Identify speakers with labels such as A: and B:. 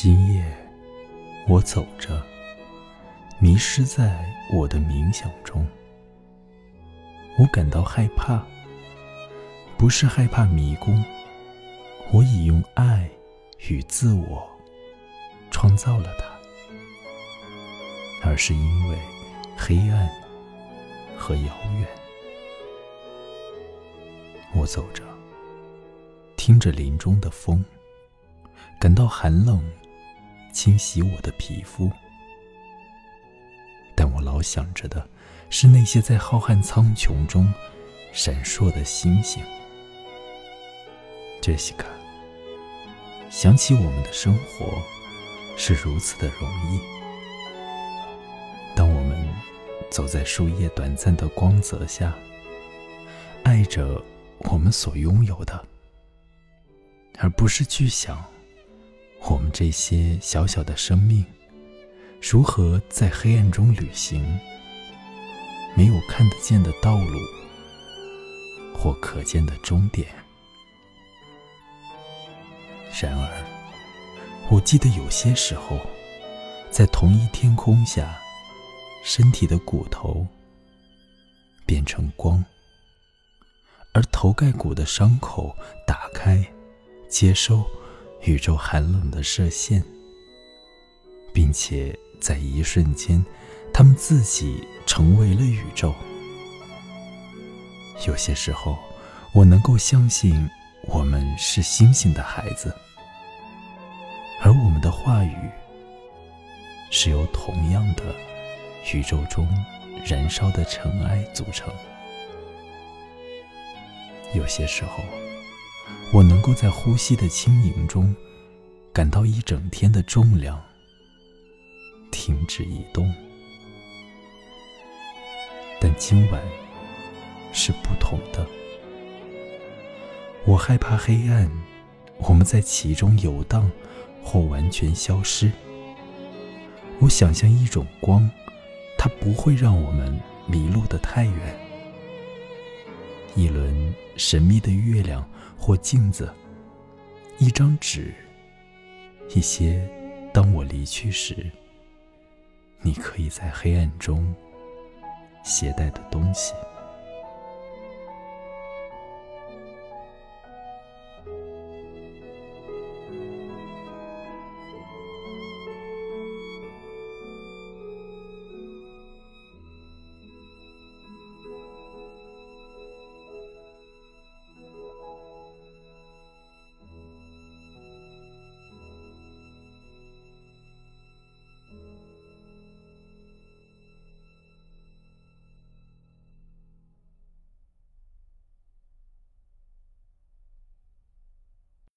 A: 今夜，我走着，迷失在我的冥想中。我感到害怕，不是害怕迷宫，我已用爱与自我创造了它，而是因为黑暗和遥远。我走着，听着林中的风，感到寒冷。清洗我的皮肤，但我老想着的是那些在浩瀚苍穹中闪烁的星星。杰西卡，想起我们的生活是如此的容易。当我们走在树叶短暂的光泽下，爱着我们所拥有的，而不是去想。我们这些小小的生命，如何在黑暗中旅行？没有看得见的道路，或可见的终点。然而，我记得有些时候，在同一天空下，身体的骨头变成光，而头盖骨的伤口打开，接收。宇宙寒冷的射线，并且在一瞬间，他们自己成为了宇宙。有些时候，我能够相信我们是星星的孩子，而我们的话语是由同样的宇宙中燃烧的尘埃组成。有些时候。我能够在呼吸的轻盈中，感到一整天的重量停止移动。但今晚是不同的。我害怕黑暗，我们在其中游荡或完全消失。我想象一种光，它不会让我们迷路的太远。一轮神秘的月亮。或镜子，一张纸，一些当我离去时，你可以在黑暗中携带的东西。